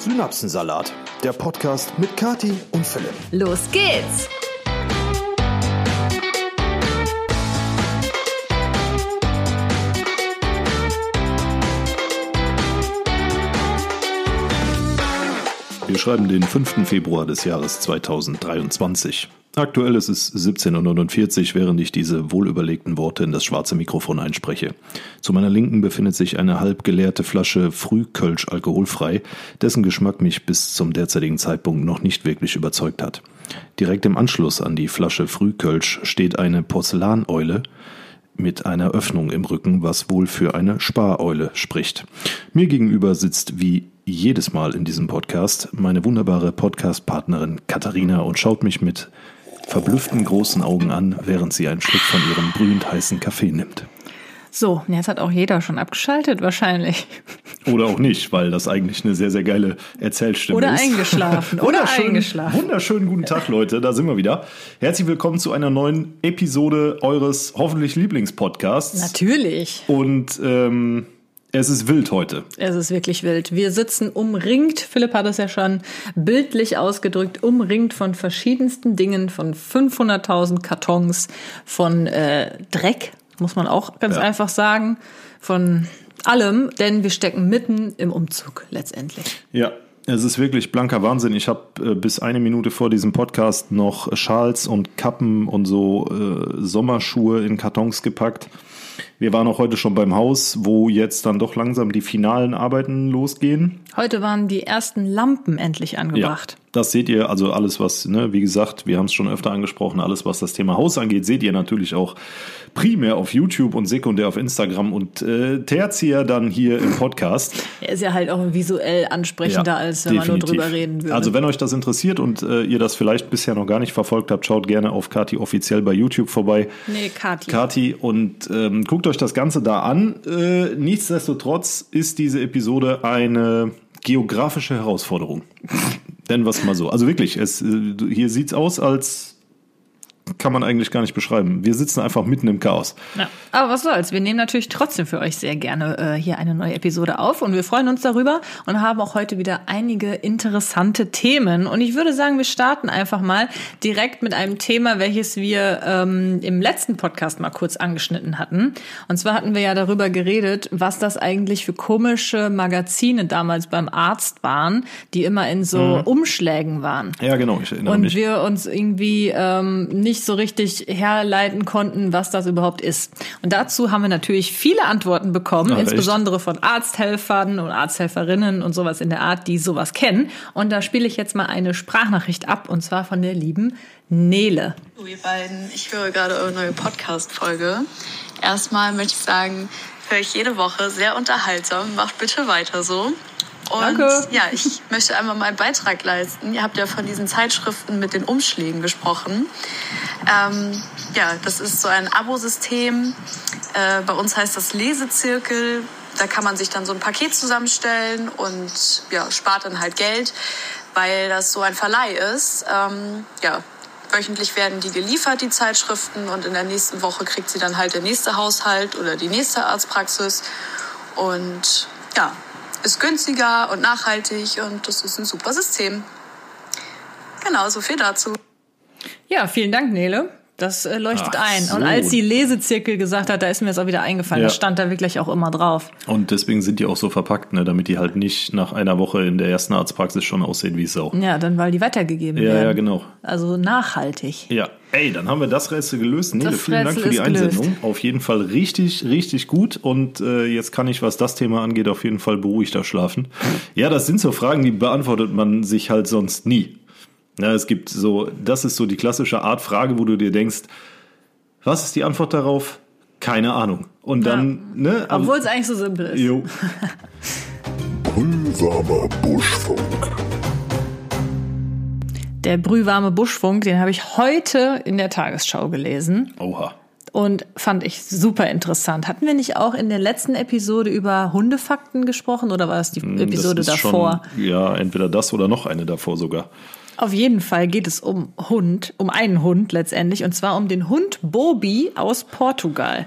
Synapsensalat, der Podcast mit Kati und Philipp. Los geht's! Wir schreiben den 5. Februar des Jahres 2023. Aktuell ist es 17.49 Uhr, während ich diese wohlüberlegten Worte in das schwarze Mikrofon einspreche. Zu meiner Linken befindet sich eine halb geleerte Flasche Frühkölsch alkoholfrei, dessen Geschmack mich bis zum derzeitigen Zeitpunkt noch nicht wirklich überzeugt hat. Direkt im Anschluss an die Flasche Frühkölsch steht eine Porzellaneule, mit einer Öffnung im Rücken, was wohl für eine Spareule spricht. Mir gegenüber sitzt wie jedes Mal in diesem Podcast meine wunderbare Podcast-Partnerin Katharina und schaut mich mit verblüfften großen Augen an, während sie einen Schluck von ihrem brühend heißen Kaffee nimmt. So, jetzt hat auch jeder schon abgeschaltet wahrscheinlich. Oder auch nicht, weil das eigentlich eine sehr, sehr geile Erzählstimme Oder ist. eingeschlafen. Oder eingeschlafen. Wunderschönen guten Tag, Leute. Da sind wir wieder. Herzlich willkommen zu einer neuen Episode eures hoffentlich Lieblingspodcasts. Natürlich. Und ähm, es ist wild heute. Es ist wirklich wild. Wir sitzen umringt, Philipp hat es ja schon bildlich ausgedrückt, umringt von verschiedensten Dingen, von 500.000 Kartons, von äh, Dreck, muss man auch ganz Ja. einfach sagen, von allem, denn wir stecken mitten im Umzug letztendlich. Ja, es ist wirklich blanker Wahnsinn. Ich habe äh, bis eine Minute vor diesem Podcast noch Schals und Kappen und so äh, Sommerschuhe in Kartons gepackt. Wir waren auch heute schon beim Haus, wo jetzt dann doch langsam die finalen Arbeiten losgehen. Heute waren die ersten Lampen endlich angebracht. Das seht ihr, also alles, was, ne, wie gesagt, wir haben es schon öfter angesprochen, alles, was das Thema Haus angeht, seht ihr natürlich auch primär auf YouTube und sekundär auf Instagram und äh, tertiär dann hier im Podcast. Er ist ja halt auch visuell ansprechender, als wenn man nur definitiv. drüber reden würde. Also wenn euch das interessiert und äh, ihr das vielleicht bisher noch gar nicht verfolgt habt, schaut gerne auf Kati offiziell bei YouTube vorbei. nee, Kathi. Kati und ähm, guckt euch das Ganze da an. Äh, nichtsdestotrotz ist diese Episode eine geografische Herausforderung. Denn was mal so. Also wirklich, es, äh, hier sieht's aus, als kann man eigentlich gar nicht beschreiben. Wir sitzen einfach mitten im Chaos. Ja. Aber was soll's, wir nehmen natürlich trotzdem für euch sehr gerne äh, hier eine neue Episode auf und wir freuen uns darüber und haben auch heute wieder einige interessante Themen. Und ich würde sagen, wir starten einfach mal direkt mit einem Thema, welches wir ähm, im letzten Podcast mal kurz angeschnitten hatten. Und zwar hatten wir ja darüber geredet, was das eigentlich für komische Magazine damals beim Arzt waren, die immer in so Umschlägen waren. Ja, genau, ich erinnere Und mich. wir uns irgendwie ähm, nicht so richtig herleiten konnten, was das überhaupt ist. Und dazu haben wir natürlich viele Antworten bekommen, Ach, echt? insbesondere von Arzthelfern und Arzthelferinnen und sowas in der Art, die sowas kennen. Und da spiele ich jetzt mal eine Sprachnachricht ab, und zwar von der lieben Nele. Hallo ihr beiden, ich höre gerade eure neue Podcast-Folge. Erstmal möchte ich sagen, höre ich jede Woche sehr unterhaltsam. Macht bitte weiter so. Und Danke. ja, ich möchte einmal meinen Beitrag leisten. Ihr habt ja von diesen Zeitschriften mit den Umschlägen gesprochen. Ähm, ja, das ist so ein Abosystem. Äh, bei uns heißt das Lesezirkel. Da kann man sich dann so ein Paket zusammenstellen und ja, spart dann halt Geld, weil das so ein Verleih ist. Ähm, ja, wöchentlich werden die geliefert, die Zeitschriften, und in der nächsten Woche kriegt sie dann halt der nächste Haushalt oder die nächste Arztpraxis. Und ja, ist günstiger und nachhaltig und das ist ein super System. Genau, so viel dazu. Ja, vielen Dank, Nele. Das äh, leuchtet Ach ein. so. Und als sie Lesezirkel gesagt hat, da ist mir das auch wieder eingefallen. Ja. Das stand da wirklich auch immer drauf. Und deswegen sind die auch so verpackt, ne, damit die halt nicht nach einer Woche in der ersten Arztpraxis schon aussehen wie Sau. Ja, dann weil die weitergegeben Ja, werden. ja, genau. Also nachhaltig. Ja, ey, dann haben wir das Rätsel gelöst. Nele, Das vielen Dank Rätsel für die gelöst. Einsendung. Auf jeden Fall richtig, richtig gut. Und äh, jetzt kann ich, was das Thema angeht, auf jeden Fall beruhigter schlafen. Ja, das sind so Fragen, die beantwortet man sich halt sonst nie. Ja, es gibt so, das ist so die klassische Art Frage, wo du dir denkst, was ist die Antwort darauf? Keine Ahnung. Und dann, ne? aber- Obwohl es eigentlich so simpel ist. Jo. Brühwarmer Buschfunk. Der brühwarme Buschfunk, den habe ich heute in der Tagesschau gelesen Oha. und fand ich super interessant. Hatten wir nicht auch in der letzten Episode über Hundefakten gesprochen oder war das die Episode Hm, das ist davor? Schon, ja, entweder das oder noch eine davor sogar. Auf jeden Fall geht es um Hund, um einen Hund letztendlich, und zwar um den Hund Bobi aus Portugal.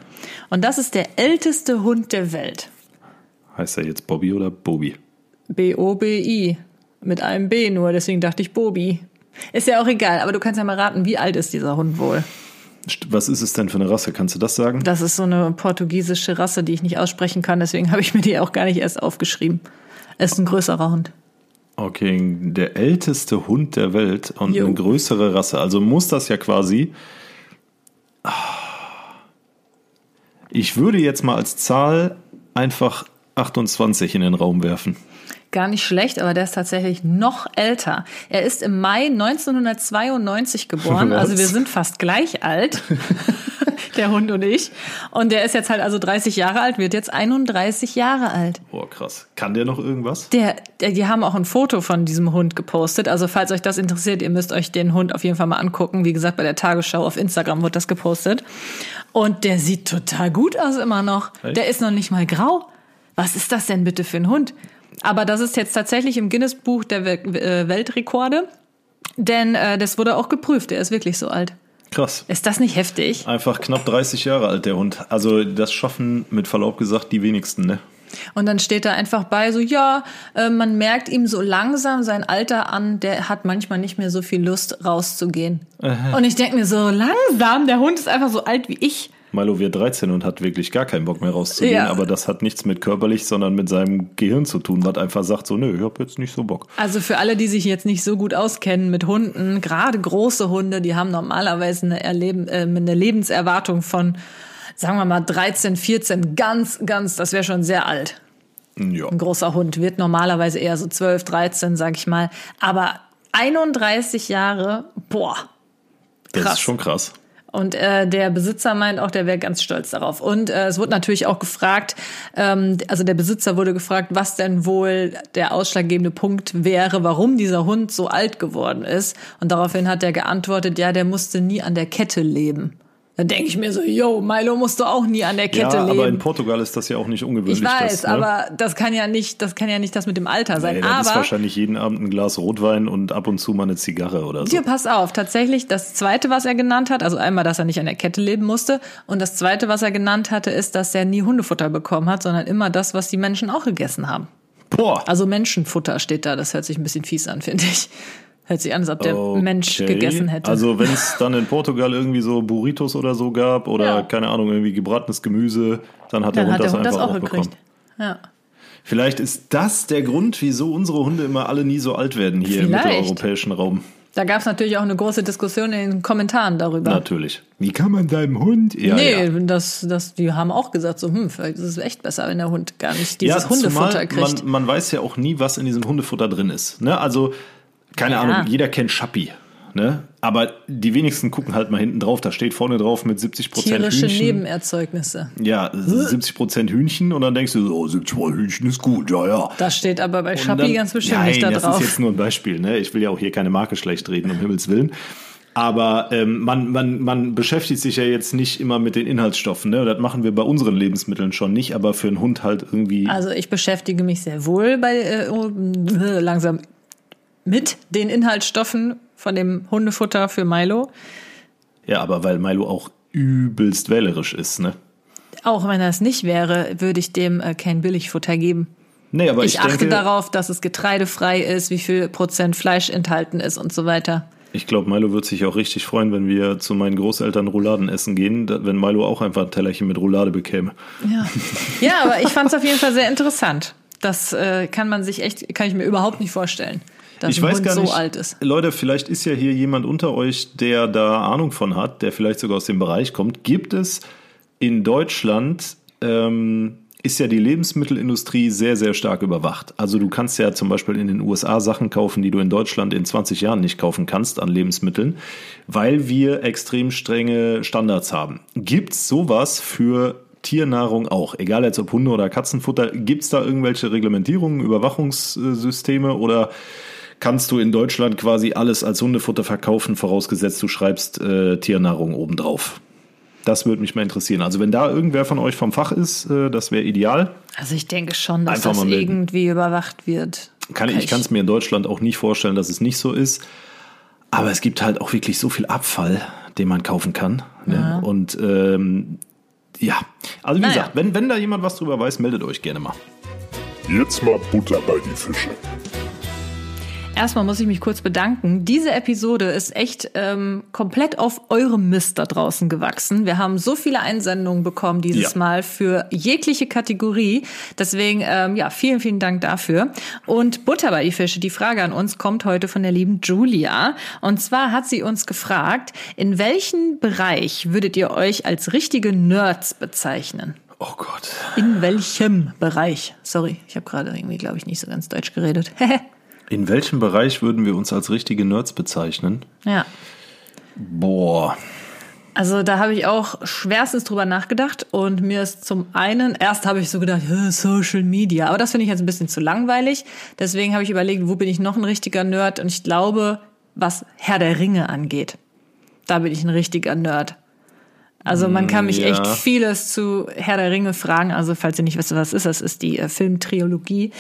Und das ist der älteste Hund der Welt. Heißt er jetzt Bobby oder Bobby? B-O-B-I. Mit einem B nur, deswegen dachte ich Bobi. Ist ja auch egal, aber du kannst ja mal raten, wie alt ist dieser Hund wohl? Was ist es denn für eine Rasse? Kannst du das sagen? Das ist so eine portugiesische Rasse, die ich nicht aussprechen kann, deswegen habe ich mir die auch gar nicht erst aufgeschrieben. Es ist ein größerer Hund. Okay, der älteste Hund der Welt und Jo. eine größere Rasse. Also muss das ja quasi. Ich würde jetzt mal als Zahl einfach 28 in den Raum werfen. Gar nicht schlecht, aber der ist tatsächlich noch älter. Er ist im Mai 1992 geboren, Was? also wir sind fast gleich alt, der Hund und ich. Und der ist jetzt halt also 30 Jahre alt, wird jetzt 31 Jahre alt. Boah, krass. Kann der noch irgendwas? Der, der, die haben auch ein Foto von diesem Hund gepostet. Also falls euch das interessiert, ihr müsst euch den Hund auf jeden Fall mal angucken. Wie gesagt, bei der Tagesschau auf Instagram wird das gepostet. Und der sieht total gut aus immer noch. Echt? Der ist noch nicht mal grau. Was ist das denn bitte für ein Hund? Aber das ist jetzt tatsächlich im Guinness-Buch der äh, Weltrekorde. Denn äh, das wurde auch geprüft. Der ist wirklich so alt. Krass. Ist das nicht heftig? Einfach knapp 30 Jahre alt, der Hund. Also, das schaffen mit Verlaub gesagt die wenigsten, ne? Und dann steht da einfach bei, so ja, äh, man merkt ihm so langsam sein Alter an, der hat manchmal nicht mehr so viel Lust rauszugehen. Und ich denke mir so, langsam, der Hund ist einfach so alt wie ich. Milo wird 13 und hat wirklich gar keinen Bock mehr rauszugehen, Ja. aber das hat nichts mit körperlich, sondern mit seinem Gehirn zu tun, was einfach sagt so, nö, ich hab jetzt nicht so Bock. Also für alle, die sich jetzt nicht so gut auskennen mit Hunden, gerade große Hunde, die haben normalerweise eine, Erleben, äh, eine Lebenserwartung von, sagen wir mal, 13, 14, ganz, ganz, das wäre schon sehr alt. Ja. Ein großer Hund wird normalerweise eher so 12, 13, sag ich mal. Aber 31 Jahre, boah, Das krass. ist schon krass. Und äh, der Besitzer meint auch, der wäre ganz stolz darauf. Und äh, es wurde natürlich auch gefragt, ähm, also der Besitzer wurde gefragt, was denn wohl der ausschlaggebende Punkt wäre, warum dieser Hund so alt geworden ist. Und daraufhin hat er geantwortet, ja, der musste nie an der Kette leben. Dann denke ich mir so, yo, Milo musste auch nie an der Kette ja, leben. aber in Portugal ist das ja auch nicht ungewöhnlich. ich weiß, das, ne? aber das kann ja nicht, das kann ja nicht das mit dem Alter sein. Nee, das ist aber wahrscheinlich jeden Abend ein Glas Rotwein und ab und zu mal eine Zigarre oder so. Hier, pass auf, tatsächlich das zweite, was er genannt hat, also einmal, dass er nicht an der Kette leben musste und das zweite, was er genannt hatte, ist, dass er nie Hundefutter bekommen hat, sondern immer das, was die Menschen auch gegessen haben. Boah. Also Menschenfutter steht da, das hört sich ein bisschen fies an, finde ich. Hört sich an, als ob der Mensch Okay. gegessen hätte. Also wenn es dann in Portugal irgendwie so Burritos oder so gab oder Ja. keine Ahnung, irgendwie gebratenes Gemüse, dann hat dann der Hund hat der das Hund das einfach auch auch bekommen. gekriegt. Ja. Vielleicht ist das der Grund, wieso unsere Hunde immer alle nie so alt werden hier im Vielleicht. mitteleuropäischen Raum. Da gab es natürlich auch eine große Diskussion in den Kommentaren darüber. Natürlich. Wie kann man deinem Hund? Ja, nee, ja. das, das, die haben auch gesagt, so, hm, vielleicht ist es echt besser, wenn der Hund gar nicht dieses ja, Hundefutter zumal kriegt. Man, man weiß ja auch nie, was in diesem Hundefutter drin ist. Ne? Also, keine Ja. Ahnung, jeder kennt Schappi. Ne? Aber die wenigsten gucken halt mal hinten drauf. Da steht vorne drauf mit 70 Prozent Tierische Hühnchen. Nebenerzeugnisse. Ja, 70 Prozent Hühnchen und dann denkst du so, oh, 70 Prozent Hühnchen ist gut, ja, ja. Das steht aber bei Schappi ganz bestimmt Nein, nicht da das drauf. ist jetzt nur ein Beispiel. Ne? Ich will ja auch hier keine Marke schlecht reden, um Himmels Willen. Aber ähm, man, man, man beschäftigt sich ja jetzt nicht immer mit den Inhaltsstoffen. Ne? Das machen wir bei unseren Lebensmitteln schon nicht, aber für einen Hund halt irgendwie. Also ich beschäftige mich sehr wohl bei äh, oh, äh, langsam mit den Inhaltsstoffen von dem Hundefutter für Milo. Ja, aber weil Milo auch übelst wählerisch ist. Ne? Auch wenn das nicht wäre, würde ich dem äh, kein Billigfutter geben. Nee, aber Ich, ich, achte denke, darauf, dass es getreidefrei ist, wie viel Prozent Fleisch enthalten ist und so weiter. ich glaube, Milo wird sich auch richtig freuen, wenn wir zu meinen Großeltern Rouladen essen gehen, wenn Milo auch einfach ein Tellerchen mit Roulade bekäme. Ja, ja aber ich fand es auf jeden Fall sehr interessant. Das äh, kann man sich echt, kann ich mir überhaupt nicht vorstellen, dass ich weiß Hund gar so nicht, alt ist. Leute, vielleicht ist ja hier jemand unter euch, der da Ahnung von hat, der vielleicht sogar aus dem Bereich kommt. Gibt es in Deutschland, ähm, ist ja die Lebensmittelindustrie sehr, sehr stark überwacht. Also du kannst ja zum Beispiel in den USA Sachen kaufen, die du in Deutschland in 20 Jahren nicht kaufen kannst an Lebensmitteln, weil wir extrem strenge Standards haben. Gibt's sowas für Tiernahrung auch, egal jetzt ob Hunde oder Katzenfutter, gibt's da irgendwelche Reglementierungen, Überwachungssysteme oder kannst du in Deutschland quasi alles als Hundefutter verkaufen, vorausgesetzt du schreibst äh, Tiernahrung obendrauf? Das würde mich mal interessieren. Also wenn da irgendwer von euch vom Fach ist, äh, das wäre ideal. Also ich denke schon, dass Einfach das irgendwie überwacht wird. Kann, ich kann es mir in Deutschland auch nicht vorstellen, dass es nicht so ist. Aber es gibt halt auch wirklich so viel Abfall, den man kaufen kann. Ne? Und ähm, ja, also wie Naja. gesagt, wenn, wenn da jemand was drüber weiß, meldet euch gerne mal. Jetzt mal Butter bei die Fische. Erstmal muss ich mich kurz bedanken. Diese Episode ist echt ähm, komplett auf eurem Mist da draußen gewachsen. Wir haben so viele Einsendungen bekommen dieses Ja. Mal für jegliche Kategorie. Deswegen, ähm, ja, vielen, vielen Dank dafür. Und Butter bei die Fische, die Frage an uns kommt heute von der lieben Julia. Und zwar hat sie uns gefragt, in welchen Bereich würdet ihr euch als richtige Nerds bezeichnen? Oh Gott. In welchem Bereich? Sorry, ich habe gerade irgendwie, glaube ich, nicht so ganz deutsch geredet. In welchem Bereich würden wir uns als richtige Nerds bezeichnen? ja. Boah. Also da habe ich auch schwerstens drüber nachgedacht und mir ist zum einen, erst habe ich so gedacht, "Hä, Social Media, aber das finde ich jetzt ein bisschen zu langweilig. Deswegen habe ich überlegt, wo bin ich noch ein richtiger Nerd und ich glaube, was Herr der Ringe angeht, da bin ich ein richtiger Nerd. Also man kann mich Ja. echt vieles zu Herr der Ringe fragen. Also falls ihr nicht wisst, was ist, das ist die äh, Filmtrilogie.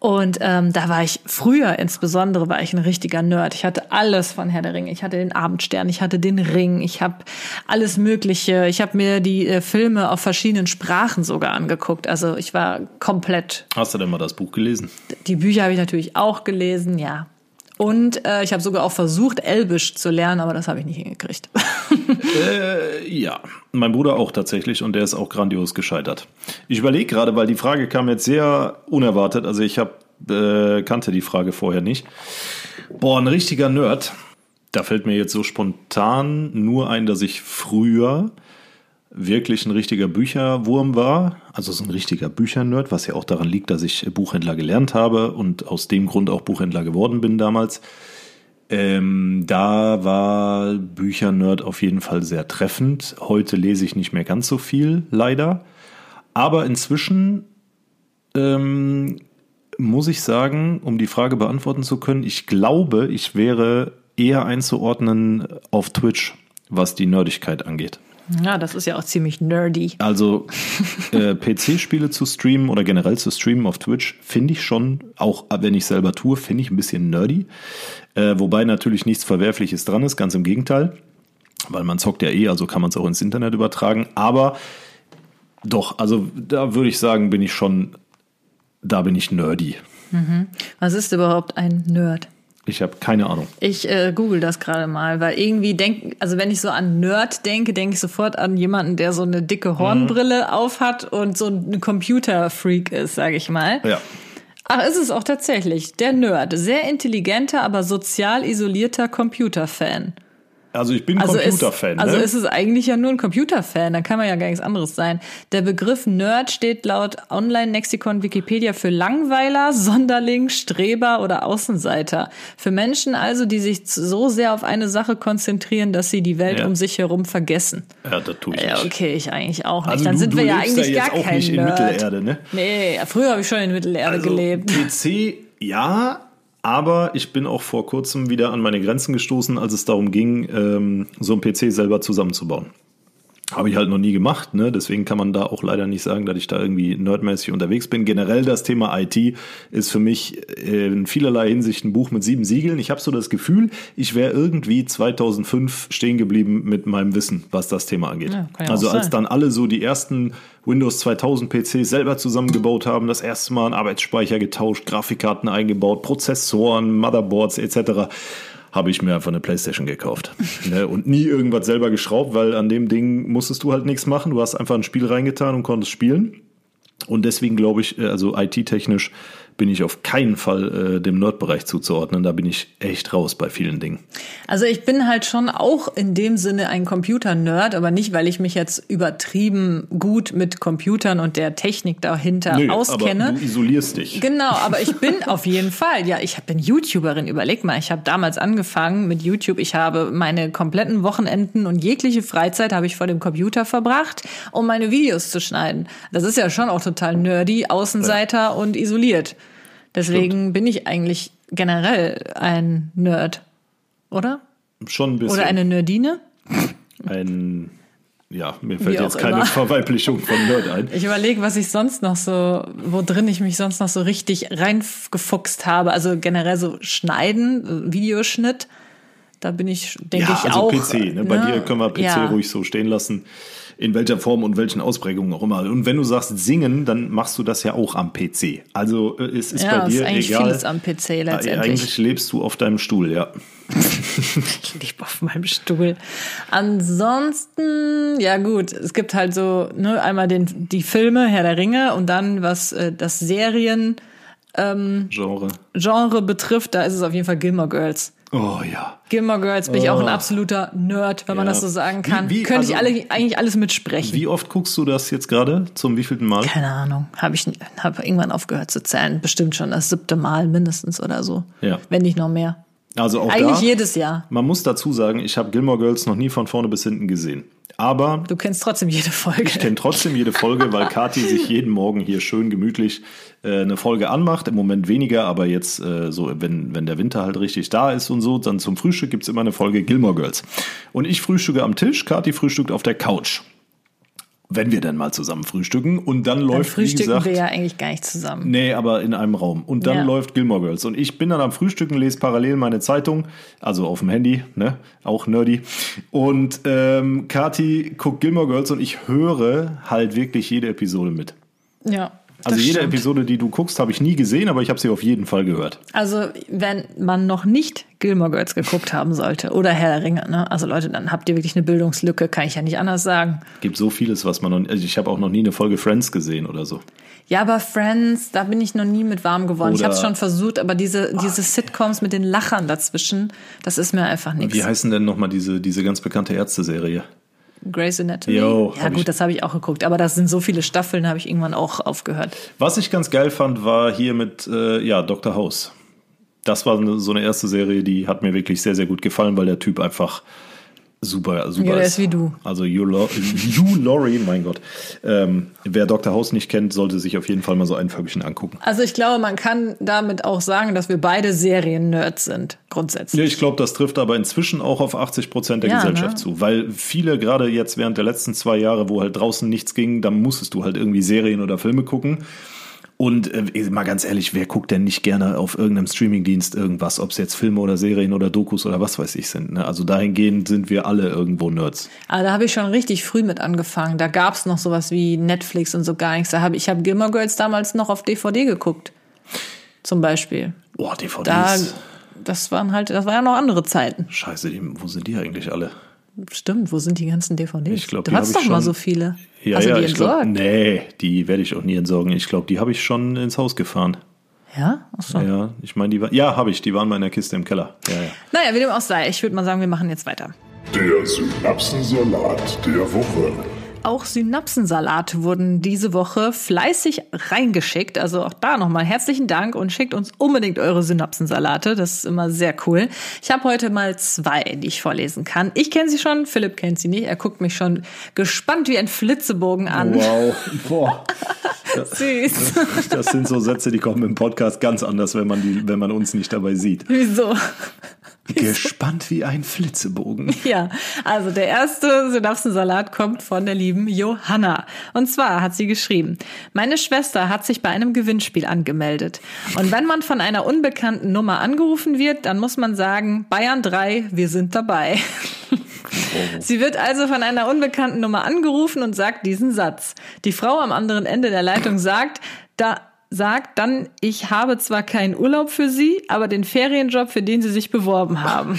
Und ähm, da war ich früher insbesondere war ich ein richtiger Nerd. Ich hatte alles von Herr der Ringe. Ich hatte den Abendstern, ich hatte den Ring, ich habe alles Mögliche. Ich habe mir die äh, Filme auf verschiedenen Sprachen sogar angeguckt. Also ich war komplett. Hast du denn mal das Buch gelesen? Die Bücher habe ich natürlich auch gelesen, ja. Und äh, ich habe sogar auch versucht, Elbisch zu lernen, aber das habe ich nicht hingekriegt. Ja, mein Bruder auch tatsächlich und der ist auch grandios gescheitert. Ich überlege gerade, weil die Frage kam jetzt sehr unerwartet. Also ich hab, äh, kannte die Frage vorher nicht. Boah, ein richtiger Nerd. Da fällt mir jetzt so spontan nur ein, dass ich früher wirklich ein richtiger Bücherwurm war, also so ein richtiger Büchernerd, was ja auch daran liegt, dass ich Buchhändler gelernt habe und aus dem Grund auch Buchhändler geworden bin damals. Ähm, da war Büchernerd auf jeden Fall sehr treffend. Heute lese ich nicht mehr ganz so viel, leider. Aber inzwischen ähm, muss ich sagen, um die Frage beantworten zu können, ich glaube, ich wäre eher einzuordnen auf Twitch, was die Nerdigkeit angeht. Ja, das ist ja auch ziemlich nerdy. Also äh, PC-Spiele zu streamen oder generell zu streamen auf Twitch finde ich schon, auch wenn ich selber tue, finde ich ein bisschen nerdy. Äh, wobei natürlich nichts Verwerfliches dran ist, ganz im Gegenteil. Weil man zockt ja eh, also kann man es auch ins Internet übertragen. Aber doch, also da würde ich sagen, bin ich schon, da bin ich nerdy. Was ist überhaupt ein Nerd? Ich habe keine Ahnung. Ich äh, google das gerade mal, weil irgendwie denk, also wenn ich so an Nerd denke, denke ich sofort an jemanden, der so eine dicke Hornbrille aufhat und so ein Computerfreak ist, sage ich mal. Ja. Ach, ist es auch tatsächlich. Der Nerd. Sehr intelligenter, aber sozial isolierter Computerfan. Also ich bin Also, Computerfan. ist, also ne? ist es eigentlich ja nur ein Computerfan, da kann man ja gar nichts anderes sein. Der Begriff Nerd steht laut Online-Lexikon Wikipedia für Langweiler, Sonderling, Streber oder Außenseiter. Für Menschen also, die sich so sehr auf eine Sache konzentrieren, dass sie die Welt Ja. um sich herum vergessen. ja, das tue ich Ja, nicht. okay, ich eigentlich auch nicht. Also Dann du- sind du wir ja eigentlich gar auch kein nicht in Nerd. Mittelerde, ne? Nee, früher habe ich schon in Mittelerde Also, gelebt. PC, ja, aber ich bin auch vor kurzem wieder an meine Grenzen gestoßen, als es darum ging, ähm, so einen PC selber zusammenzubauen. Habe ich halt noch nie gemacht, ne? deswegen kann man da auch leider nicht sagen, dass ich da irgendwie nerdmäßig unterwegs bin. Generell das Thema IT ist für mich äh, in vielerlei Hinsicht ein Buch mit sieben Siegeln. Ich habe so das Gefühl, ich wäre irgendwie 2005 stehen geblieben mit meinem Wissen, was das Thema angeht. Ja, ja also als dann alle so die ersten Windows 2000 PCs selber zusammengebaut haben, das erste Mal einen Arbeitsspeicher getauscht, Grafikkarten eingebaut, Prozessoren, Motherboards etc., habe ich mir einfach eine Playstation gekauft. ne? Und nie irgendwas selber geschraubt, weil an dem Ding musstest du halt nichts machen. Du hast einfach ein Spiel reingetan und konntest spielen. Und deswegen glaube ich, äh, also IT-technisch bin ich auf keinen Fall äh, dem Nerd-Bereich zuzuordnen. Da bin ich echt raus bei vielen Dingen. Also ich bin halt schon auch in dem Sinne ein Computer-Nerd, aber nicht, weil ich mich jetzt übertrieben gut mit Computern und der Technik dahinter Nö, auskenne. aber du isolierst dich. Genau, aber ich bin auf jeden Fall, ja, ich bin YouTuberin. Überleg mal, ich habe damals angefangen mit YouTube. Ich habe meine kompletten Wochenenden und jegliche Freizeit habe ich vor dem Computer verbracht, um meine Videos zu schneiden. Das ist ja schon auch total nerdy, Außenseiter und isoliert. Deswegen bin ich eigentlich generell ein Nerd, oder? Schon ein bisschen. Oder eine Nerdine? ein, ja, mir fällt jetzt keine immer. Verweiblichung von Nerd ein. Ich überlege, was ich sonst noch so, wo drin ich mich sonst noch so richtig reingefuchst habe. Also generell so Schneiden, Videoschnitt. Da bin ich, denke Ja, ich also auch. PC, ne? Bei dir können wir PC ja. ruhig so stehen lassen. In welcher Form und welchen Ausprägungen auch immer. Und wenn du sagst singen, dann machst du das ja auch am PC. Also äh, es ist Ja, bei dir ist eigentlich egal. vieles am PC letztendlich. Eigentlich lebst du auf deinem Stuhl, ja. Ich liebe auf meinem Stuhl. Ansonsten, ja gut, es gibt halt so, ne, einmal den, die Filme, Herr der Ringe und dann was äh, das Serien Genre. Genre betrifft, da ist es auf jeden Fall Gilmore Girls. Oh ja. Gilmore Girls bin ich auch ein Oh. absoluter Nerd, wenn man Ja. das so sagen kann. Wie- wie- Könnte ich also- alle, eigentlich alles mitsprechen. Wie oft guckst du das jetzt gerade? Zum wievielten Mal? Keine Ahnung, habe ich hab irgendwann aufgehört zu zählen. Bestimmt schon das siebte Mal mindestens oder so. Ja. Wenn nicht noch mehr. Also auch Eigentlich da, jedes Jahr. Man muss dazu sagen, ich habe Gilmore Girls noch nie von vorne bis hinten gesehen. Aber Du kennst trotzdem jede Folge. ich kenne trotzdem jede Folge, weil Kathi sich jeden Morgen hier schön gemütlich äh, eine Folge anmacht. Im Moment weniger, aber jetzt äh, so, wenn, wenn der Winter halt richtig da ist und so, dann zum Frühstück gibt's immer eine Folge Gilmore Girls. Und ich frühstücke am Tisch, Kathi frühstückt auf der Couch. Wenn wir denn mal zusammen frühstücken. Und dann Dann läuft, wie frühstücken gesagt, wir ja eigentlich gar nicht zusammen. Nee, aber in einem Raum. Und dann Ja. läuft Gilmore Girls. Und ich bin dann am Frühstücken, lese parallel meine Zeitung, also auf dem Handy, ne? Auch nerdy. Und ähm, Kati guckt Gilmore Girls und ich höre halt wirklich jede Episode mit. Ja. Also das jede stimmt. Episode, die du guckst, habe ich nie gesehen, aber ich habe sie auf jeden Fall gehört. Also, wenn man noch nicht Gilmore Girls geguckt haben sollte oder Herr der Ringe, ne? Also Leute, dann habt ihr wirklich eine Bildungslücke, kann ich ja nicht anders sagen. Gibt so vieles, was man noch. Also ich habe auch noch nie eine Folge Friends gesehen oder so. Ja, aber Friends, da bin ich noch nie mit warm geworden. ich Oder- habe es schon versucht, aber diese, diese Sitcoms mit den Lachern dazwischen, das ist mir einfach nichts. Wie heißen denn nochmal diese, diese ganz bekannte Ärzte-Serie? Grey's Anatomy? Jo, ja gut, das habe ich auch geguckt, aber das sind so viele Staffeln, habe ich irgendwann auch aufgehört. Was ich ganz geil fand, war hier mit äh, ja, Dr. House. Das war so eine erste Serie, die hat mir wirklich sehr, sehr gut gefallen, weil der Typ einfach super, super Ja, der ist wie du. Also Hugh, Hugh Laurie, mein Gott. Ähm, wer Dr. House nicht kennt, sollte sich auf jeden Fall mal so ein Völkchen angucken. Also ich glaube, man kann damit auch sagen, dass wir beide Serien-Nerds sind, grundsätzlich. Ja, ich glaube, das trifft aber inzwischen auch auf 80 Prozent der Ja, Gesellschaft ne? zu. Weil viele, gerade jetzt während der letzten zwei Jahre, wo halt draußen nichts ging, dann musstest du halt irgendwie Serien oder Filme gucken. Und äh, mal ganz ehrlich, wer guckt denn nicht gerne auf irgendeinem Streamingdienst irgendwas, ob es jetzt Filme oder Serien oder Dokus oder was weiß ich sind. Ne? Also dahingehend sind wir alle irgendwo Nerds. Aber da habe ich schon richtig früh mit angefangen. Da gab es noch sowas wie Netflix und so gar nichts. Da hab, ich habe Gilmore Girls damals noch auf DVD geguckt. Zum Beispiel. Boah, DVDs. Da, das waren halt, das waren ja noch andere Zeiten. Scheiße, die, wo sind die eigentlich alle? Stimmt, wo sind die ganzen DVDs? Ich glaub, du die hast doch ich mal schon- so viele. Ja, Hast du ja, die ich glaube, entsorgt? nee, die werde ich auch nie entsorgen. Ich glaube, die habe ich schon ins Haus gefahren. Ja? Ach so. Ja, ich meine, die war, ja, habe ich, die waren mal in der Kiste im Keller. Ja, ja. Naja, wie dem auch sei. Ich würde mal sagen, wir machen jetzt weiter. Der Synapsensalat der Woche. Auch Synapsensalate wurden diese Woche fleißig reingeschickt. Also auch da nochmal herzlichen Dank und schickt uns unbedingt eure Synapsensalate. Das ist immer sehr cool. Ich habe heute mal zwei, die ich vorlesen kann. Ich kenne sie schon, Philipp kennt sie nicht. Er guckt mich schon gespannt wie ein Flitzebogen an. Wow, boah. Süß. Das sind so Sätze, die kommen im Podcast ganz anders, wenn man, die, wenn man uns nicht dabei sieht. Wieso? Gespannt wie ein Flitzebogen. Ja, also der erste Synapsensalat kommt von der lieben Johanna. Und zwar hat sie geschrieben, meine Schwester hat sich bei einem Gewinnspiel angemeldet. Und wenn man von einer unbekannten Nummer angerufen wird, dann muss man sagen, Bayern 3, wir sind dabei. Sie wird also von einer unbekannten Nummer angerufen und sagt diesen Satz. Die Frau am anderen Ende der Leitung sagt, da sagt dann, ich habe zwar keinen Urlaub für Sie, aber den Ferienjob, für den Sie sich beworben haben.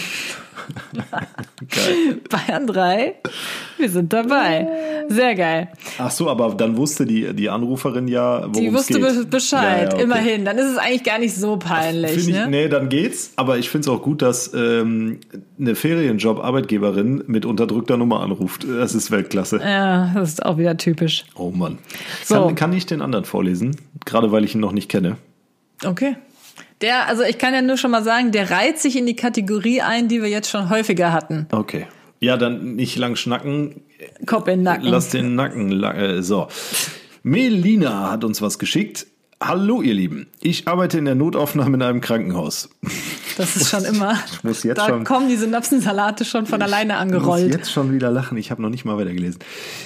Bayern 3, wir sind dabei. Sehr geil. Ach so, aber dann wusste die, die Anruferin ja, worum Die wusste geht. be- Bescheid, Ja, ja, okay. immerhin. Dann ist es eigentlich gar nicht so peinlich. Ich, ne? Nee, dann geht's. Aber ich finde es auch gut, dass ähm, eine Ferienjob-Arbeitgeberin mit unterdrückter Nummer anruft. Das ist Weltklasse. Ja, das ist auch wieder typisch. Oh Mann. So. Kann, kann ich den anderen vorlesen? Gerade weil ich ihn noch nicht kenne. Okay. Der, also ich kann ja nur schon mal sagen, der reiht sich in die Kategorie ein, die wir jetzt schon häufiger hatten. Okay. Ja, dann nicht lang schnacken. Kopf in den Nacken. Lass den Nacken. Äh, so. Melina hat uns was geschickt. Hallo, ihr Lieben. Ich arbeite in der Notaufnahme in einem Krankenhaus. Das ist schon immer. muss jetzt da schon- kommen die Synapsensalate schon von alleine Ich muss angerollt. jetzt schon wieder lachen. Ich habe noch nicht mal weitergelesen.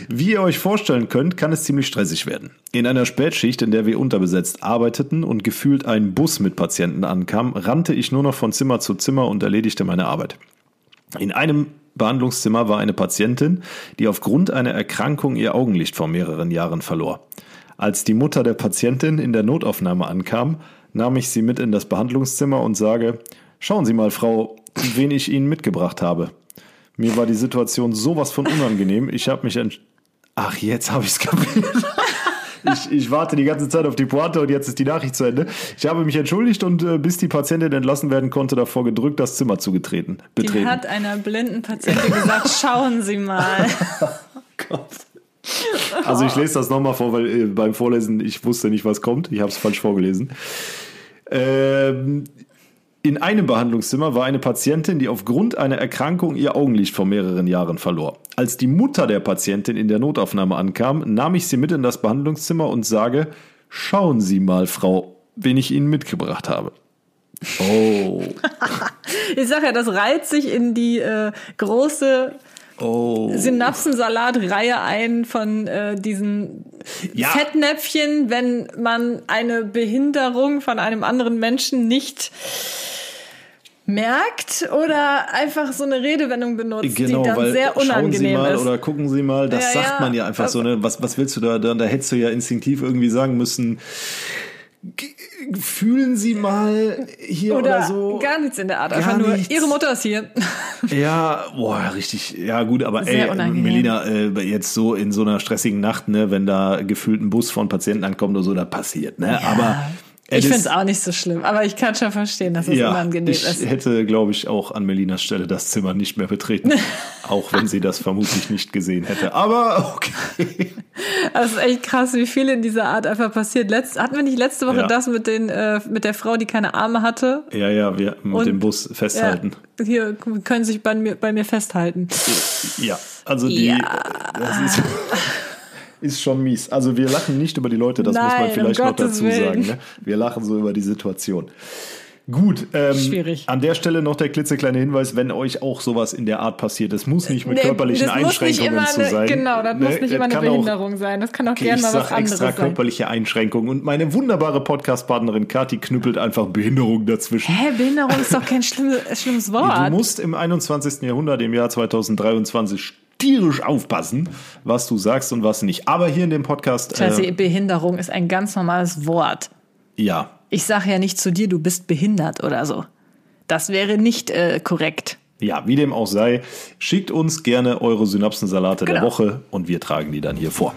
Wie ihr euch vorstellen könnt, kann es ziemlich stressig werden. In einer Spätschicht, in der wir unterbesetzt arbeiteten und gefühlt ein Bus mit Patienten ankam, rannte ich nur noch von Zimmer zu Zimmer und erledigte meine Arbeit. In einem Behandlungszimmer war eine Patientin, die aufgrund einer Erkrankung ihr Augenlicht vor mehreren Jahren verlor. Als die Mutter der Patientin in der Notaufnahme ankam, nahm ich sie mit in das Behandlungszimmer und sage, schauen Sie mal, Frau, wen ich Ihnen mitgebracht habe. Mir war die Situation sowas von unangenehm. Ich habe mich ent Ach, jetzt habe ich es kapiert. Ich, ich warte die ganze Zeit auf die Pointe und jetzt ist die Nachricht zu Ende. Ich habe mich entschuldigt und äh, bis die Patientin entlassen werden konnte, davor gedrückt, das Zimmer zu betreten. Die hat einer blinden Patientin gesagt, schauen Sie mal. Gott. Also ich lese das nochmal vor, weil äh, beim Vorlesen ich wusste nicht, was kommt. Ich habe es falsch vorgelesen. Ähm, in einem Behandlungszimmer war eine Patientin, die aufgrund einer Erkrankung ihr Augenlicht vor mehreren Jahren verlor. Als die Mutter der Patientin in der Notaufnahme ankam, nahm ich sie mit in das Behandlungszimmer und sage, schauen Sie mal, Frau, wen ich Ihnen mitgebracht habe. Oh. Ich sag ja, das reiht sich in die äh, große Oh. Synapsensalat-Reihe ein von äh, diesen Ja. Fettnäpfchen, wenn man eine Behinderung von einem anderen Menschen nicht merkt oder einfach so eine Redewendung benutzt, Genau, die dann weil sehr schauen Sie unangenehm mal ist. oder gucken Sie mal, das Ja, sagt ja. man ja einfach so. Ne? Was, was willst du da, da? Da hättest du ja instinktiv irgendwie sagen müssen, fühlen Sie mal hier oder, oder so. gar nichts in der Art. Einfach nur, nichts. ihre Mutter ist hier. Ja, boah, richtig. Ja, gut, aber Sehr ey, unangenehm. Melina, äh, jetzt so in so einer stressigen Nacht, ne, wenn da gefühlt ein Bus von Patienten ankommt oder so, da passiert, ne? Aber äh, Ich finde es auch nicht so schlimm, aber ich kann schon verstehen, dass es ja, unangenehm ich ist. hätte, glaube ich, auch an Melinas Stelle das Zimmer nicht mehr betreten. auch wenn sie das vermutlich nicht gesehen hätte. Aber okay. Das ist echt krass, wie viel in dieser Art einfach passiert. Letzt, hatten wir nicht letzte Woche Ja. das mit den äh, mit der Frau, die keine Arme hatte? Ja, ja, wir mit Und- dem Bus festhalten. Ja, hier können sich bei mir, bei mir festhalten. Ja, also die, das ist, ist schon mies. Also wir lachen nicht über die Leute, das muss Nein, man um vielleicht noch Gottes dazu Willen. sagen. Ne? Wir lachen so über die Situation. Gut, ähm, Schwierig. an der Stelle noch der klitzekleine Hinweis, wenn euch auch sowas in der Art passiert, es muss nicht mit Nee, körperlichen muss Einschränkungen zu eine, sein. Genau, das Ne? muss nicht immer eine kann auch- Behinderung sein. Das kann auch Okay, gerne mal was extra anderes sein. körperliche Einschränkungen und meine wunderbare Podcast-Partnerin Kathi knüppelt einfach Behinderung dazwischen. Hä, Behinderung ist doch kein schlimmes, schlimmes Wort. Du musst im 21. Jahrhundert, im Jahr 2023, tierisch aufpassen, was du sagst und was nicht. Aber hier in dem Podcast, Scheiße, äh, Behinderung ist ein ganz normales Wort. ja, Ich sage ja nicht zu dir, du bist behindert oder so. Das wäre nicht äh, korrekt. ja, wie dem auch sei, schickt uns gerne eure Synapsensalate der Genau. Woche und wir tragen die dann hier vor.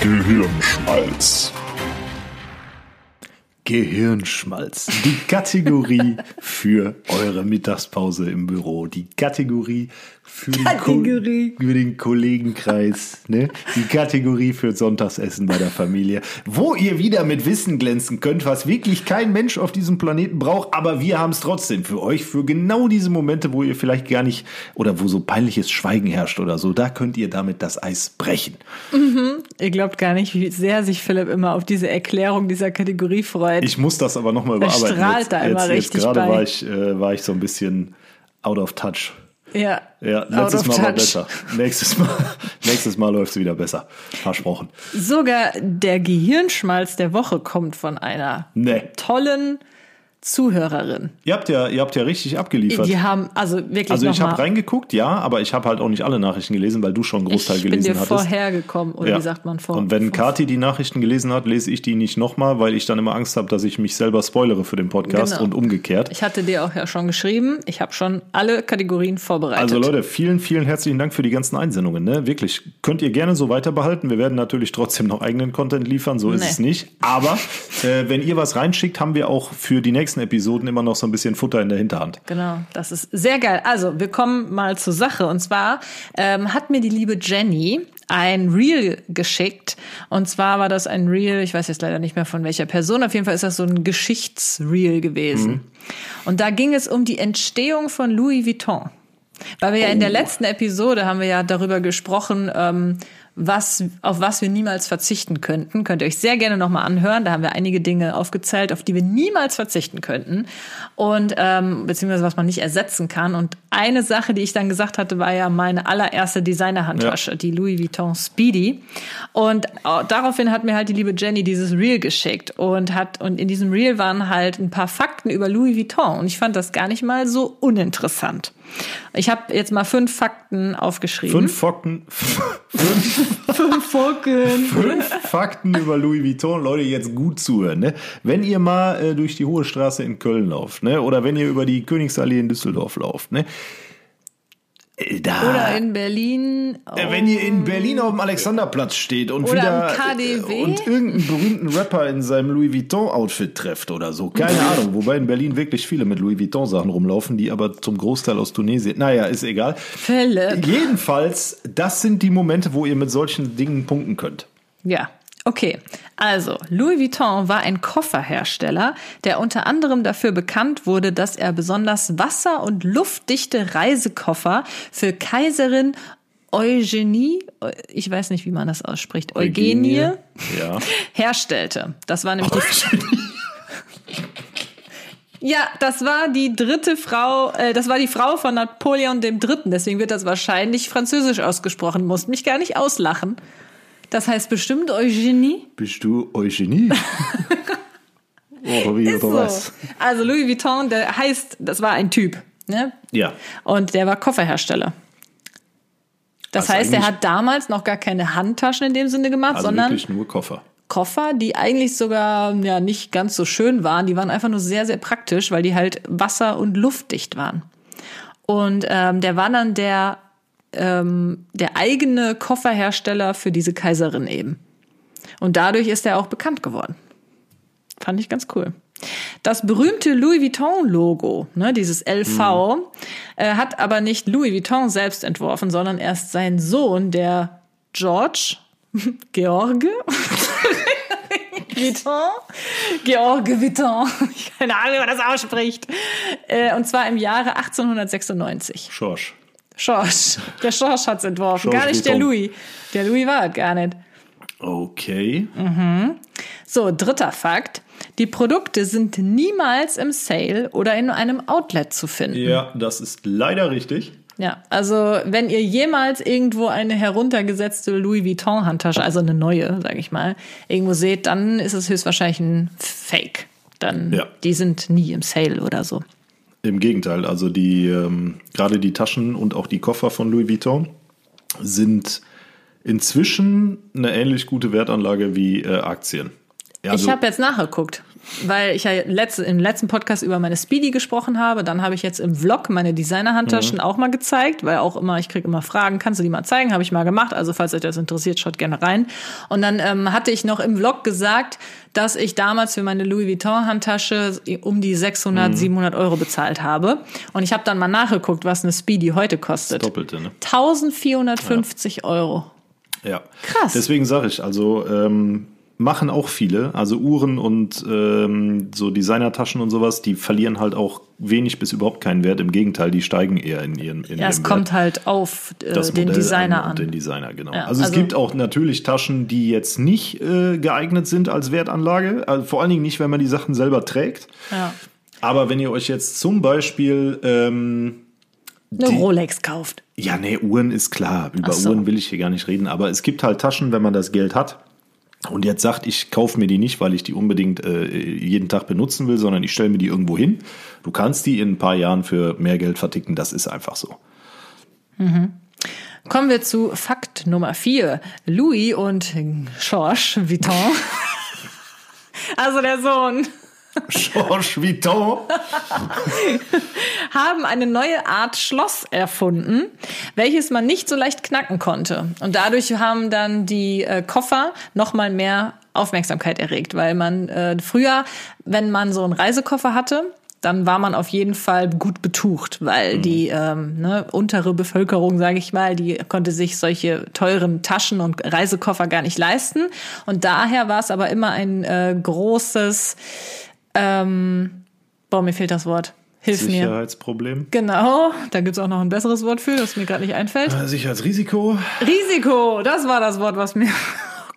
Gehirnschmalz. Gehirnschmalz. Die Kategorie für eure Mittagspause im Büro. Die Kategorie für den, Kategorie. für den Kollegenkreis. Ne? Die Kategorie für Sonntagsessen bei der Familie. Wo ihr wieder mit Wissen glänzen könnt, was wirklich kein Mensch auf diesem Planeten braucht. Aber wir haben es trotzdem für euch. Für genau diese Momente, wo ihr vielleicht gar nicht oder wo so peinliches Schweigen herrscht oder so. Da könnt ihr damit das Eis brechen. Ihr glaubt gar nicht, wie sehr sich Philipp immer auf diese Erklärung dieser Kategorie freut. Ich muss das aber nochmal Er überarbeiten. strahlt jetzt, da immer jetzt, jetzt richtig gerade bei. war ich, äh, war ich so ein bisschen out of touch. Ja, Ja, letztes Mal war touch. besser. Nächstes Mal, nächstes Mal läuft es wieder besser. Versprochen. Sogar der Gehirnschmalz der Woche kommt von einer Nee. tollen Zuhörerin. Ihr habt ja, ihr habt ja richtig abgeliefert. Die haben, also wirklich also ich habe reingeguckt, ja, aber ich habe halt auch nicht alle Nachrichten gelesen, weil du schon einen Großteil ich bin gelesen dir vorhergekommen, oder Ja. wie sagt man vor? Und wenn Kati die Nachrichten gelesen hat, lese ich die nicht nochmal, weil ich dann immer Angst habe, dass ich mich selber spoilere für den Podcast Genau. und umgekehrt. Ich hatte dir auch ja schon geschrieben, ich habe schon alle Kategorien vorbereitet. Also Leute, vielen, vielen herzlichen Dank für die ganzen Einsendungen. Ne? Wirklich, könnt ihr gerne so weiter behalten. Wir werden natürlich trotzdem noch eigenen Content liefern, so ist Nee. es nicht. Aber äh, wenn ihr was reinschickt, haben wir auch für die nächsten Episoden immer noch so ein bisschen Futter in der Hinterhand. Genau, das ist sehr geil. Also, wir kommen mal zur Sache. Und zwar ähm, hat mir die liebe Jenny ein Reel geschickt. Und zwar war das ein Reel, ich weiß jetzt leider nicht mehr von welcher Person, auf jeden Fall ist das so ein Geschichtsreel gewesen. Und da ging es um die Entstehung von Louis Vuitton. Weil wir ja in der letzten Episode haben wir ja darüber gesprochen, ähm, was, auf was wir niemals verzichten könnten. Könnt ihr euch sehr gerne nochmal anhören. Da haben wir einige Dinge aufgezählt, auf die wir niemals verzichten könnten. Und ähm, beziehungsweise was man nicht ersetzen kann. Und eine Sache, die ich dann gesagt hatte, war ja meine allererste Designerhandtasche, ja. die Louis Vuitton Speedy. Und äh, daraufhin hat mir halt die liebe Jenny dieses Reel geschickt und hat, und in diesem Reel waren halt ein paar Fakten über Louis Vuitton. Und ich fand das gar nicht mal so uninteressant. Ich habe jetzt mal fünf Fakten aufgeschrieben. Fünf Fakten. fünf, fünf Fakten. Fünf Fakten über Louis Vuitton. Leute, jetzt gut zuhören. Ne? Wenn ihr mal äh, durch die Hohe Straße in Köln lauft, ne? oder wenn ihr über die Königsallee in Düsseldorf lauft, ne? Da, Oder in Berlin. Oh. Wenn ihr in Berlin auf dem Alexanderplatz steht und wieder KDW? und irgendeinen berühmten Rapper in seinem Louis Vuitton Outfit trefft oder so. Keine Ahnung. Wobei in Berlin wirklich viele mit Louis Vuitton Sachen rumlaufen, die aber zum Großteil aus Tunesien. Naja, ist egal. Philipp. Jedenfalls, das sind die Momente, wo ihr mit solchen Dingen punkten könnt. Ja. Okay, also Louis Vuitton war ein Kofferhersteller, der unter anderem dafür bekannt wurde, dass er besonders wasser- und luftdichte Reisekoffer für Kaiserin Eugenie, ich weiß nicht, wie man das ausspricht, Eugenie, Eugenie ja. herstellte. Das war nämlich Eugenie. die Ja, das war die dritte Frau, äh, das war die Frau von Napoleon dem Dritten, deswegen wird das wahrscheinlich französisch ausgesprochen, musst mich gar nicht auslachen. Das heißt bestimmt Eugenie. Bist du Eugenie? oh, wie Ist oder so. was? Also Louis Vuitton, der heißt, das war ein Typ. Ne? Ja. Und der war Kofferhersteller. Das also heißt, er hat damals noch gar keine Handtaschen in dem Sinne gemacht, also sondern wirklich nur Koffer. Koffer, die eigentlich sogar ja nicht ganz so schön waren. Die waren einfach nur sehr, sehr praktisch, weil die halt wasser- und luftdicht waren. Und ähm, der war dann der ähm, der eigene Kofferhersteller für diese Kaiserin eben. Und dadurch ist er auch bekannt geworden. Fand ich ganz cool. Das berühmte Louis Vuitton-Logo, ne, dieses LV, mhm. äh, hat aber nicht Louis Vuitton selbst entworfen, sondern erst sein Sohn, der George George Vuitton, George Vuitton, keine Ahnung, wie man das ausspricht, äh, und zwar im Jahre 1896. Schorsch. Schorsch. Der Schorsch hat's entworfen, Schorsch gar nicht der Louis. Der Louis war es gar nicht. Okay. Mhm. So, dritter Fakt. Die Produkte sind niemals im Sale oder in einem Outlet zu finden. Ja, das ist leider richtig. Ja, also wenn ihr jemals irgendwo eine heruntergesetzte Louis Vuitton Handtasche, also eine neue, sage ich mal, irgendwo seht, dann ist es höchstwahrscheinlich ein Fake. Dann ja. die sind nie im Sale oder so. Im Gegenteil, also die ähm, gerade die Taschen und auch die Koffer von Louis Vuitton sind inzwischen eine ähnlich gute Wertanlage wie äh, Aktien. Also, ich habe jetzt nachgeguckt weil ich ja letzt, im letzten Podcast über meine Speedy gesprochen habe. Dann habe ich jetzt im Vlog meine Designer-Handtaschen mhm. auch mal gezeigt, weil auch immer, ich kriege immer Fragen, kannst du die mal zeigen? Habe ich mal gemacht. Also falls euch das interessiert, schaut gerne rein. Und dann ähm, hatte ich noch im Vlog gesagt, dass ich damals für meine Louis Vuitton-Handtasche um die 600, mhm. 700 Euro bezahlt habe. Und ich habe dann mal nachgeguckt, was eine Speedy heute kostet. Das Doppelte, ne? 1450 ja. Euro. Ja. Krass. Deswegen sage ich, also ähm, machen auch viele. Also Uhren und ähm, so Designertaschen und sowas, die verlieren halt auch wenig bis überhaupt keinen Wert. Im Gegenteil, die steigen eher in ihren in Ja, es kommt halt auf äh, den Designer an. Den Designer, genau. Ja, also, also, es gibt auch natürlich Taschen, die jetzt nicht äh, geeignet sind als Wertanlage. Also vor allen Dingen nicht, wenn man die Sachen selber trägt. Ja. Aber wenn ihr euch jetzt zum Beispiel ähm, eine die, Rolex kauft. Ja, nee, Uhren ist klar. Über so. Uhren will ich hier gar nicht reden. Aber es gibt halt Taschen, wenn man das Geld hat, und jetzt sagt, ich kaufe mir die nicht, weil ich die unbedingt äh, jeden Tag benutzen will, sondern ich stelle mir die irgendwo hin. Du kannst die in ein paar Jahren für mehr Geld verticken, das ist einfach so. Mhm. Kommen wir zu Fakt Nummer vier. Louis und Georges Vuitton, also der Sohn, Georges Vuitton haben eine neue Art Schloss erfunden, welches man nicht so leicht knacken konnte. Und dadurch haben dann die äh, Koffer noch mal mehr Aufmerksamkeit erregt, weil man äh, früher, wenn man so einen Reisekoffer hatte, dann war man auf jeden Fall gut betucht, weil mhm. die ähm, ne, untere Bevölkerung, sage ich mal, die konnte sich solche teuren Taschen und Reisekoffer gar nicht leisten. Und daher war es aber immer ein äh, großes ähm, boah, mir fehlt das Wort. Hilf mir. Sicherheitsproblem. Genau, da gibt's auch noch ein besseres Wort für, das mir gerade nicht einfällt. Äh, Sicherheitsrisiko. Risiko, das war das Wort, was mir.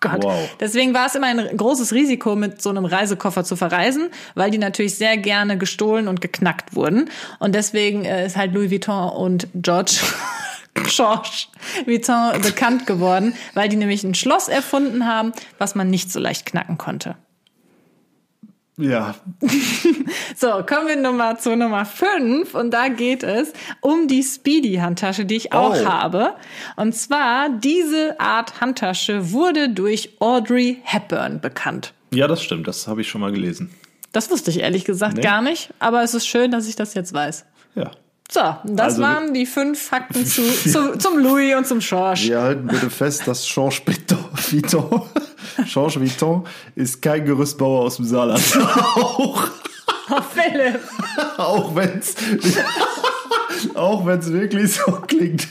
Oh Gott. Wow. Deswegen war es immer ein großes Risiko, mit so einem Reisekoffer zu verreisen, weil die natürlich sehr gerne gestohlen und geknackt wurden. Und deswegen äh, ist halt Louis Vuitton und George. George Vuitton bekannt geworden, weil die nämlich ein Schloss erfunden haben, was man nicht so leicht knacken konnte. Ja. So, kommen wir Nummer zu Nummer 5 und da geht es um die Speedy-Handtasche, die ich auch Oh. habe. Und zwar, diese Art Handtasche wurde durch Audrey Hepburn bekannt. Ja, das stimmt. Das habe ich schon mal gelesen. Das wusste ich ehrlich gesagt Nee. gar nicht, aber es ist schön, dass ich das jetzt weiß. Ja. So, das Also- waren die fünf Fakten zu, zu, zum Louis und zum George. Wir halten bitte fest, dass Georges Vuitton, Georges Vuitton ist kein Gerüstbauer aus dem Saarland. auch, Oh, Philipp. auch wenn's, auch wenn's wirklich so klingt.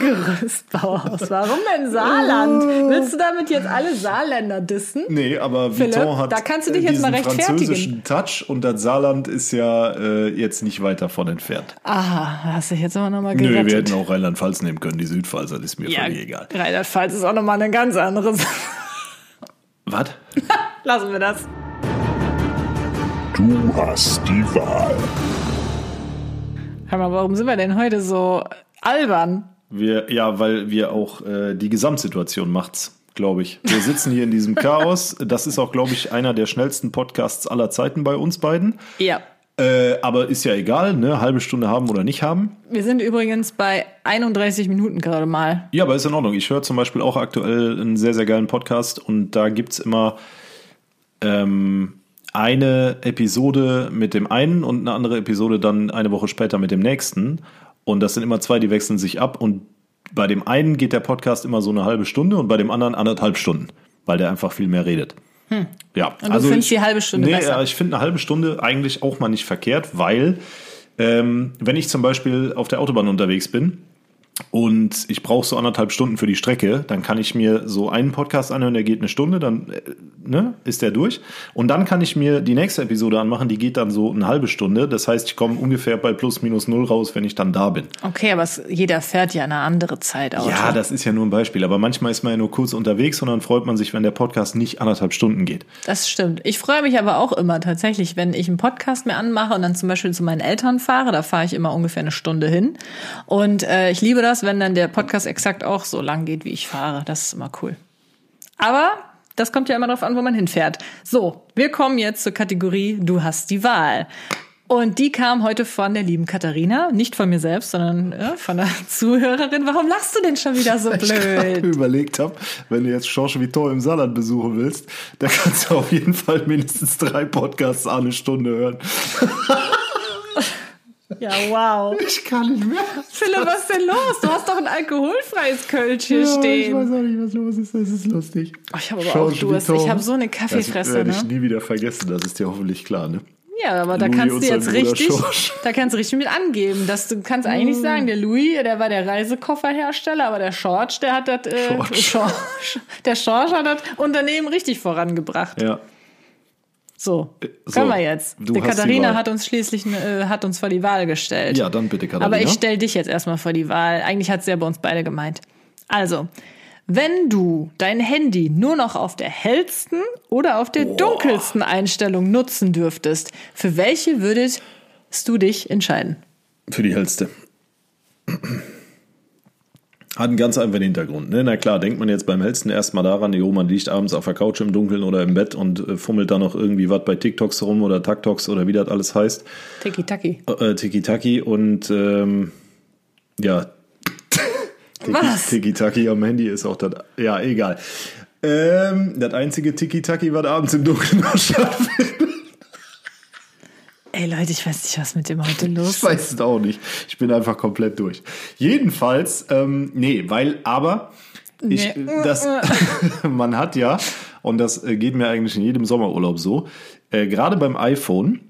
Gerüstbauhaus. Warum denn Saarland? Willst du damit jetzt alle Saarländer dissen? Nee, aber Philipp, Vuitton hat da kannst du dich jetzt diesen mal rechtfertigen. französischen Touch und das Saarland ist ja äh, jetzt nicht weit davon entfernt. Aha, hast du dich jetzt aber nochmal Nö, gerettet. wir hätten auch Rheinland-Pfalz nehmen können, die Südpfalz, das ist mir ja, völlig egal. Rheinland-Pfalz ist auch nochmal eine ganz andere Sache. Was? Lassen wir das. Du hast die Wahl. Hör mal, warum sind wir denn heute so albern? Wir, ja, weil wir auch äh, die Gesamtsituation macht's, glaube ich. Wir sitzen hier in diesem Chaos. Das ist auch, glaube ich, einer der schnellsten Podcasts aller Zeiten bei uns beiden. Ja. Äh, aber ist ja egal, ne? Halbe Stunde haben oder nicht haben. Wir sind übrigens bei 31 Minuten gerade mal. Ja, aber ist in Ordnung. Ich höre zum Beispiel auch aktuell einen sehr, sehr geilen Podcast und da gibt's immer ähm, eine Episode mit dem einen und eine andere Episode dann eine Woche später mit dem nächsten. Und das sind immer zwei, die wechseln sich ab. Und bei dem einen geht der Podcast immer so eine halbe Stunde und bei dem anderen anderthalb Stunden, weil der einfach viel mehr redet. Ja, Hm. Und du findest die halbe Stunde nee, besser? ja, ich finde eine halbe Stunde eigentlich auch mal nicht verkehrt, weil ähm, wenn ich zum Beispiel auf der Autobahn unterwegs bin und ich brauche so anderthalb Stunden für die Strecke, dann kann ich mir so einen Podcast anhören, der geht eine Stunde, dann äh, ne, ist der durch. Und dann kann ich mir die nächste Episode anmachen, die geht dann so eine halbe Stunde. Das heißt, ich komme ungefähr bei plus minus null raus, wenn ich dann da bin. Okay, aber es, jeder fährt ja eine andere Zeit Auto. Ja, das ist ja nur ein Beispiel. Aber manchmal ist man ja nur kurz unterwegs und dann freut man sich, wenn der Podcast nicht anderthalb Stunden geht. Das stimmt. Ich freue mich aber auch immer tatsächlich, wenn ich einen Podcast mir anmache und dann zum Beispiel zu meinen Eltern fahre. Da fahre ich immer ungefähr eine Stunde hin. Und äh, ich liebe das, wenn dann der Podcast exakt auch so lang geht, wie ich fahre. Das ist immer cool. Aber das kommt ja immer darauf an, wo man hinfährt. So, wir kommen jetzt zur Kategorie Du hast die Wahl. Und die kam heute von der lieben Katharina, nicht von mir selbst, sondern ja, von der Zuhörerin. Warum lachst du denn schon wieder so Ich blöd? überlegt habe, wenn du jetzt Georges Vuitton im Saarland besuchen willst, dann kannst du auf jeden Fall mindestens drei Podcasts eine Stunde hören. Ja, wow. Ich kann nicht mehr. Philipp, was ist denn los? Du hast doch ein alkoholfreies Kölsch hier stehen. auch nicht, was los ist. Das ist lustig. Oh, ich habe aber auch Durst. Ich habe so eine Das Kaffeefresse, werde ich ne? nie wieder vergessen. Das ist dir hoffentlich klar, ne? Ja, aber da Louis kannst du jetzt richtig, da kannst du richtig mit angeben. Dass du kannst eigentlich nicht sagen, der Louis, der war der Reisekofferhersteller, aber der George, der hat das, äh, George. George, der George hat das Unternehmen richtig vorangebracht. Ja. So, so, können wir jetzt. Die die Katharina Wahl. hat uns schließlich äh, hat uns vor die Wahl gestellt. Ja, dann bitte, Katharina. Aber ich stelle dich jetzt erstmal vor die Wahl. Eigentlich hat sie ja bei uns beide gemeint. Also, wenn du dein Handy nur noch auf der hellsten oder auf der dunkelsten Einstellung nutzen dürftest, für welche würdest du dich entscheiden? Für die hellste. Hat einen ganz einfachen Hintergrund. Ne? Na klar, denkt man jetzt beim hellsten erstmal daran, jo, man liegt abends auf der Couch im Dunkeln oder im Bett und äh, fummelt da noch irgendwie was bei TikToks rum oder TikToks oder wie das alles heißt. Tiki-Taki. Äh, Tiki-Taki und ähm, ja. Was? Tiki-Taki am Handy ist auch das. Ja, egal. Ähm, das einzige Tiki-Taki, was abends im Dunkeln noch stattfindet. Ey Leute, ich weiß nicht, was mit dem heute los Ich ist. weiß es auch nicht. Ich bin einfach komplett durch. Jedenfalls, ähm, nee, weil, aber ich, Nee. das, man hat ja, und das äh, geht mir eigentlich in jedem Sommerurlaub so, äh, gerade beim iPhone,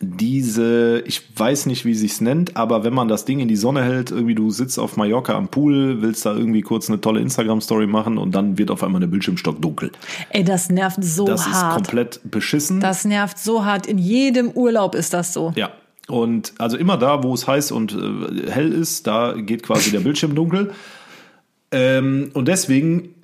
diese, ich weiß nicht, wie sich's nennt, aber wenn man das Ding in die Sonne hält, irgendwie du sitzt auf Mallorca am Pool, willst da irgendwie kurz eine tolle Instagram-Story machen und dann wird auf einmal der Bildschirmstock dunkel. Ey, das nervt so Das ist hart. komplett beschissen. Das nervt so hart. In jedem Urlaub ist das so. Ja, Und also immer da, wo es heiß und äh, hell ist, da geht quasi der Bildschirm dunkel. Ähm, und deswegen,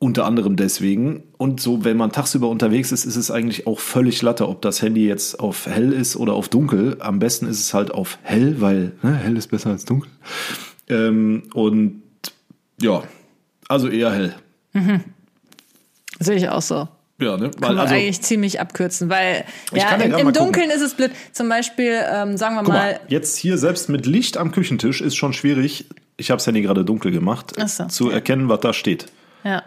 unter anderem deswegen, und so, wenn man tagsüber unterwegs ist, ist es eigentlich auch völlig latte, ob das Handy jetzt auf hell ist oder auf dunkel. Am besten ist es halt auf hell, weil ne, hell ist besser als dunkel. Ähm, und ja, also eher hell. Sehe ich auch so. Ja, ne? Kann Weil, man also, eigentlich ziemlich abkürzen, weil ja, kann ja im, im gucken. Dunkeln ist es blöd. Zum Beispiel, ähm, sagen wir mal, mal, jetzt hier selbst mit Licht am Küchentisch ist schon schwierig. Ich habe es Handy gerade dunkel gemacht, Ach so. zu erkennen, was da steht. ja.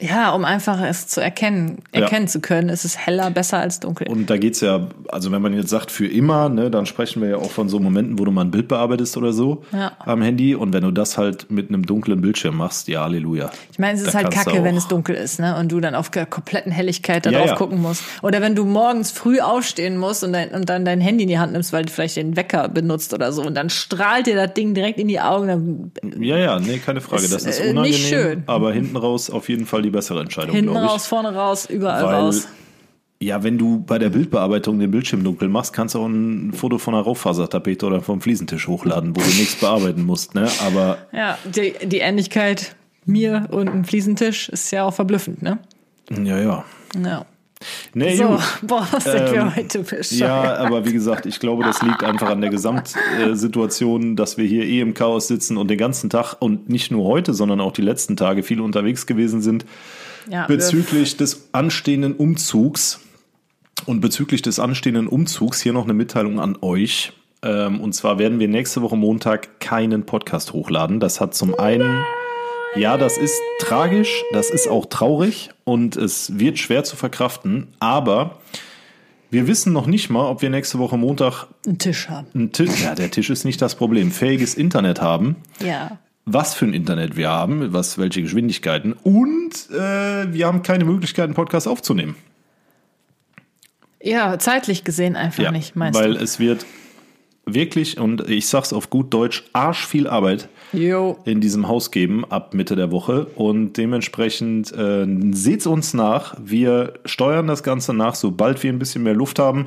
Ja, um einfach es zu erkennen, Ja. erkennen zu können, ist es heller besser als dunkel. Und da geht's ja, also wenn man jetzt sagt für immer, ne, dann sprechen wir ja auch von so Momenten, wo du mal ein Bild bearbeitest oder so Ja. am Handy. Und wenn du das halt mit einem dunklen Bildschirm machst, ja, Halleluja. Ich meine, es ist Da halt kacke, wenn es dunkel ist, ne? Und du dann auf der kompletten Helligkeit da Ja, drauf ja. gucken musst. Oder wenn du morgens früh aufstehen musst und, dein, und dann dein Handy in die Hand nimmst, weil du vielleicht den Wecker benutzt oder so. Und dann strahlt dir das Ding direkt in die Augen. Ja, ja, nee, keine Frage. Ist, das ist äh, unangenehm. nicht schön. Aber hinten raus auf jeden Fall die bessere Entscheidung, hinten glaube ich. raus, vorne raus, überall Weil, raus. ja, wenn du bei der Bildbearbeitung den Bildschirm dunkel machst, kannst du auch ein Foto von einer Raufasertapete oder vom Fliesentisch hochladen, wo du nichts bearbeiten musst, ne? Aber Ja, die, die Ähnlichkeit mir und ein Fliesentisch ist ja auch verblüffend, ne? ja, ja. Ja. Nee, So, gut. boah, was sind wir Ähm, heute bescheuert. Ja, aber wie gesagt, ich glaube, das liegt einfach an der Gesamtsituation, dass wir hier eh im Chaos sitzen und den ganzen Tag und nicht nur heute, sondern auch die letzten Tage viel unterwegs gewesen sind ja, wir- bezüglich des anstehenden Umzugs. Und bezüglich des anstehenden Umzugs hier noch eine Mitteilung an euch. Ähm, Und zwar werden wir nächste Woche Montag keinen Podcast hochladen. Das hat zum einen, ja, das ist tragisch, das ist auch traurig und es wird schwer zu verkraften. Aber wir wissen noch nicht mal, ob wir nächste Woche Montag einen Tisch haben. einen Tisch, ja, der Tisch ist nicht das Problem, fähiges Internet haben Ja. was für ein Internet wir haben, was, welche Geschwindigkeiten und äh, wir haben keine Möglichkeit, einen Podcast aufzunehmen. Ja, zeitlich gesehen einfach nicht, meinst weil du? es wird wirklich, und ich sag's auf gut Deutsch, arsch viel Arbeit Jo. in diesem Haus geben ab Mitte der Woche und dementsprechend äh, seht's uns nach. Wir steuern das Ganze nach, sobald wir ein bisschen mehr Luft haben.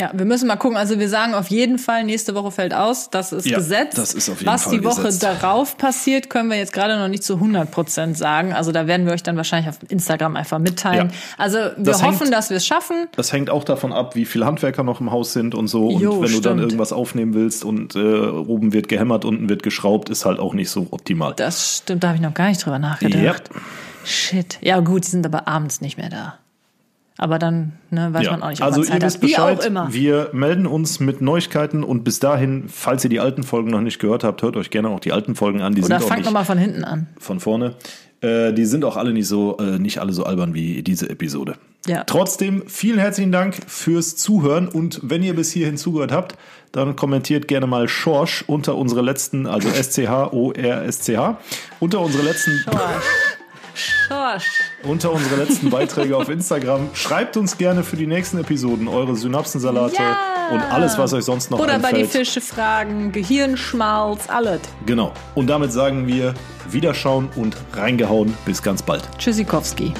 Ja, wir müssen mal gucken. Also wir sagen auf jeden Fall, nächste Woche fällt aus. Das ist Ja, Gesetz. das ist auf jeden Was Fall die Woche gesetzt. darauf passiert, können wir jetzt gerade noch nicht zu 100 Prozent sagen. Also da werden wir euch dann wahrscheinlich auf Instagram einfach mitteilen. Ja. Also wir Das hoffen, hängt- dass wir es schaffen. Das hängt auch davon ab, wie viele Handwerker noch im Haus sind und so. Und Jo, wenn du dann stimmt. irgendwas aufnehmen willst und äh, oben wird gehämmert, unten wird geschraubt, ist halt auch nicht so optimal. Das stimmt, da habe ich noch gar nicht drüber nachgedacht. Ja. Shit. Ja gut, die sind aber abends nicht mehr da. Aber dann ne, weiß Ja. man auch nicht, ob also man Zeit ihr wisst Bescheid, auch immer. wir melden uns mit Neuigkeiten und bis dahin, falls ihr die alten Folgen noch nicht gehört habt, hört euch gerne auch die alten Folgen an. Die Oder fangt nochmal von hinten an. von vorne. Äh, die sind auch alle nicht so, äh, nicht alle so albern wie diese Episode. Ja. Trotzdem, vielen herzlichen Dank fürs Zuhören und wenn ihr bis hierhin zugehört habt, dann kommentiert gerne mal Schorsch unter unsere letzten, also S-C-H-O-R-S-C-H, unter unsere letzten Schorsch. Unter unsere letzten Beiträge auf Instagram. Schreibt uns gerne für die nächsten Episoden eure Synapsensalate Ja. und alles, was euch sonst noch Oder bei die einfällt. Fische fragen, Gehirnschmalz, alles. Genau. Und damit sagen wir Wiederschauen und reingehauen. Bis ganz bald. Tschüssikowski.